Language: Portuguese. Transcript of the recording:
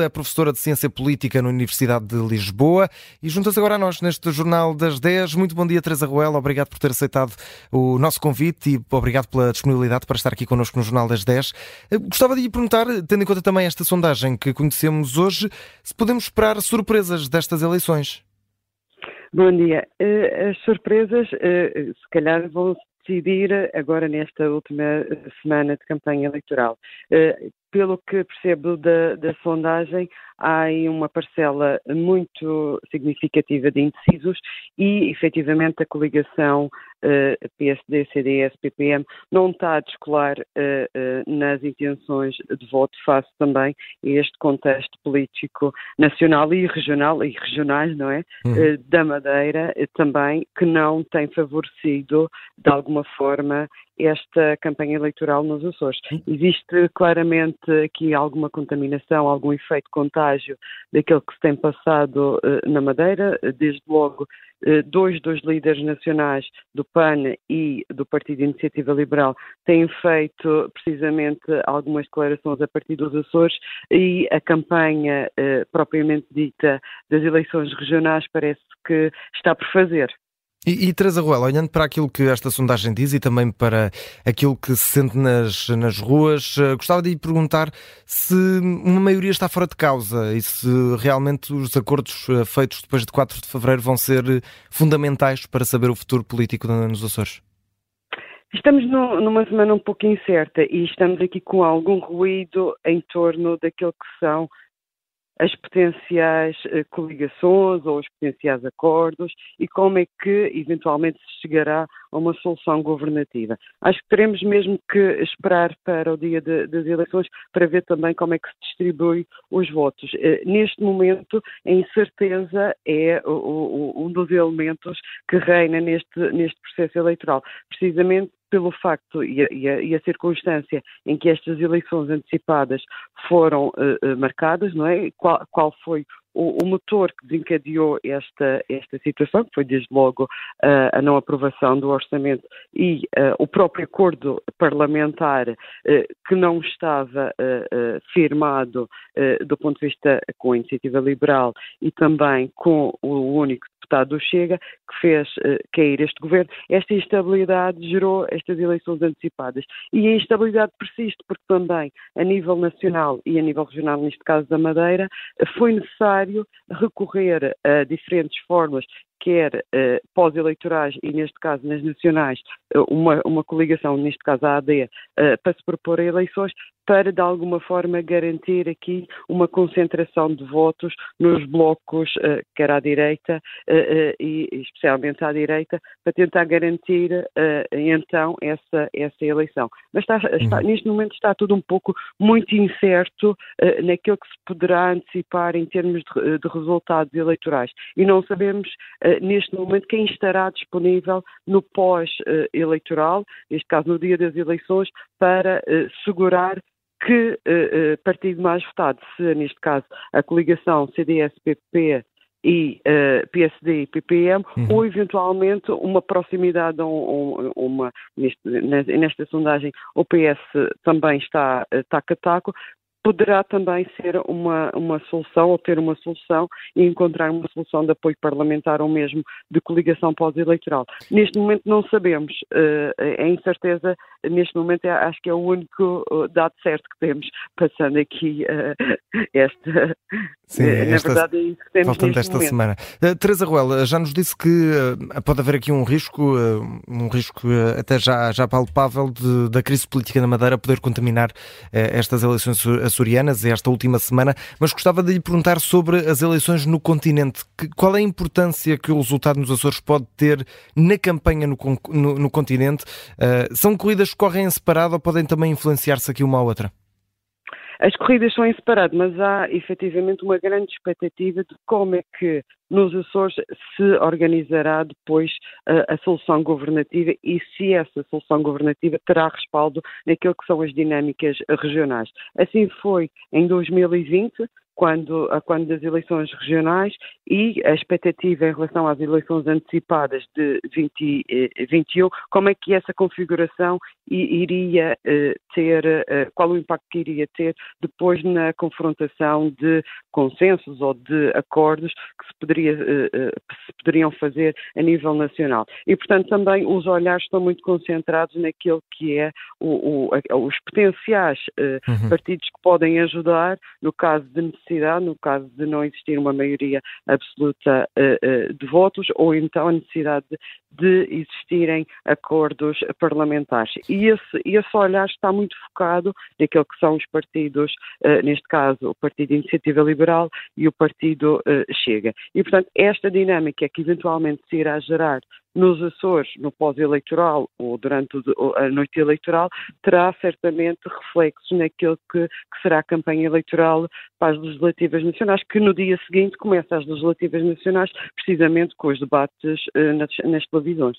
é professora de Ciência Política na Universidade de Lisboa e junta-se agora a nós neste Jornal das 10. Muito bom dia, Teresa Ruela. Obrigado por ter aceitado o nosso convite e obrigado pela disponibilidade para estar aqui connosco no Jornal das 10. Eh, gostava de lhe perguntar, tendo em conta também esta sondagem que conhecemos hoje, se podemos esperar surpresas destas eleições. Bom dia. Eh, as surpresas, eh, se calhar, vão decidir agora nesta última semana de campanha eleitoral. Pelo que percebo da, da sondagem, há aí uma parcela muito significativa de indecisos e, efetivamente, a coligação uh, PSD, CDS, PPM não está a descolar uh, uh, nas intenções de voto face também a este contexto político nacional e regional, e regionais, não é? Uhum. da Madeira também, que não tem favorecido, de alguma forma, esta campanha eleitoral nos Açores. Existe claramente aqui alguma contaminação, algum efeito contágio daquilo que se tem passado uh, na Madeira, desde logo uh, dois dos líderes nacionais do PAN e do Partido Iniciativa Liberal têm feito precisamente algumas declarações a partir dos Açores e a campanha uh, propriamente dita das eleições regionais parece que está por fazer. E, e Teresa Ruela, olhando para aquilo que esta sondagem diz e também para aquilo que se sente nas, nas ruas, uh, gostava de lhe perguntar se uma maioria está fora de causa e se realmente os acordos uh, feitos depois de 4 de fevereiro vão ser uh, fundamentais para saber o futuro político nos Açores. Estamos no, numa semana um pouco incerta e estamos aqui com algum ruído em torno daquilo que são as potenciais eh, coligações ou os potenciais acordos e como é que eventualmente se chegará a uma solução governativa. Acho que teremos mesmo que esperar para o dia de, das eleições para ver também como é que se distribui os votos. Eh, neste momento, a incerteza é um dos elementos que reina neste, neste processo eleitoral, precisamente pelo facto e a, e, a, e a, circunstância em que estas eleições antecipadas foram uh, marcadas, não é? Qual, qual foi o, o, motor que desencadeou esta, esta situação, que foi desde logo uh, a não aprovação do orçamento e uh, o próprio acordo parlamentar que não estava firmado do ponto de vista com a iniciativa liberal e também com o único deputado do Chega, que fez cair este governo. Esta instabilidade gerou estas eleições antecipadas. E a instabilidade persiste porque também, a nível nacional e a nível regional, neste caso da Madeira, foi necessário recorrer a diferentes formas quer uh, pós-eleitorais e, neste caso, nas nacionais, uh, uma, uma coligação, neste caso a AD, eh, para se propor a eleições, para, de alguma forma, garantir aqui uma concentração de votos nos blocos, quer à direita e especialmente à direita, para tentar garantir, então, essa, essa eleição. Mas está, está, uhum. neste momento está tudo um pouco muito incerto naquilo que se poderá antecipar em termos de, de resultados eleitorais. E não sabemos neste momento quem estará disponível no pós-eleitoral, neste caso no dia das eleições, para eh, segurar que uh, partido mais votado, se neste caso a coligação CDS-PP e uh, PSD e PPM, uhum. ou eventualmente uma proximidade a um, uma, neste, nesta sondagem o PS também está uh, taco a taco, poderá também ser uma, uma solução ou ter uma solução e encontrar uma solução de apoio parlamentar ou mesmo de coligação pós-eleitoral. Neste momento não sabemos, uh, a incerteza neste momento é, acho que é o único uh, dado certo que temos, passando aqui uh, esta. Sim, na esta, verdade é isso que temos faltando esta momento. semana. Uh, Teresa Ruel, já nos disse que uh, pode haver aqui um risco, uh, um risco até já, já palpável de, da crise política na Madeira poder contaminar estas eleições açorianas, esta última semana, mas gostava de lhe perguntar sobre as eleições no continente. Que, qual é a importância que o resultado nos Açores pode ter na campanha no, no, no continente? são corridas que correm em separado ou podem também influenciar-se aqui uma à outra? As corridas são em separado, mas há efetivamente uma grande expectativa de como é que nos Açores se organizará depois a, a solução governativa e se essa solução governativa terá respaldo naquilo que são as dinâmicas regionais. Assim foi em 2020, quando, quando das eleições regionais e a expectativa em relação às eleições antecipadas de 2021, como é que essa configuração iria uh, ter, uh, qual o impacto que iria ter depois na confrontação de consensos ou de acordos que se, poderia, se poderiam fazer a nível nacional. E, portanto, também os olhares estão muito concentrados naquilo que é o, o, os potenciais uhum. partidos que podem ajudar no caso de necessidade, no caso de não existir uma maioria absoluta de votos, ou então a necessidade de, existirem acordos parlamentares. E esse, esse olhar está muito focado naquilo que são os partidos, uh, neste caso o Partido de Iniciativa Liberal e o Partido Chega. E, portanto, esta dinâmica que eventualmente se irá gerar nos Açores, no pós-eleitoral ou durante a noite eleitoral, terá certamente reflexos naquilo que, que, será a campanha eleitoral para as legislativas nacionais, que no dia seguinte começa as legislativas nacionais, precisamente com os debates uh, nas, nas televisões.